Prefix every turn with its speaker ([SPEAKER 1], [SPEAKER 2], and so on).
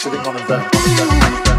[SPEAKER 1] sitting on a bed.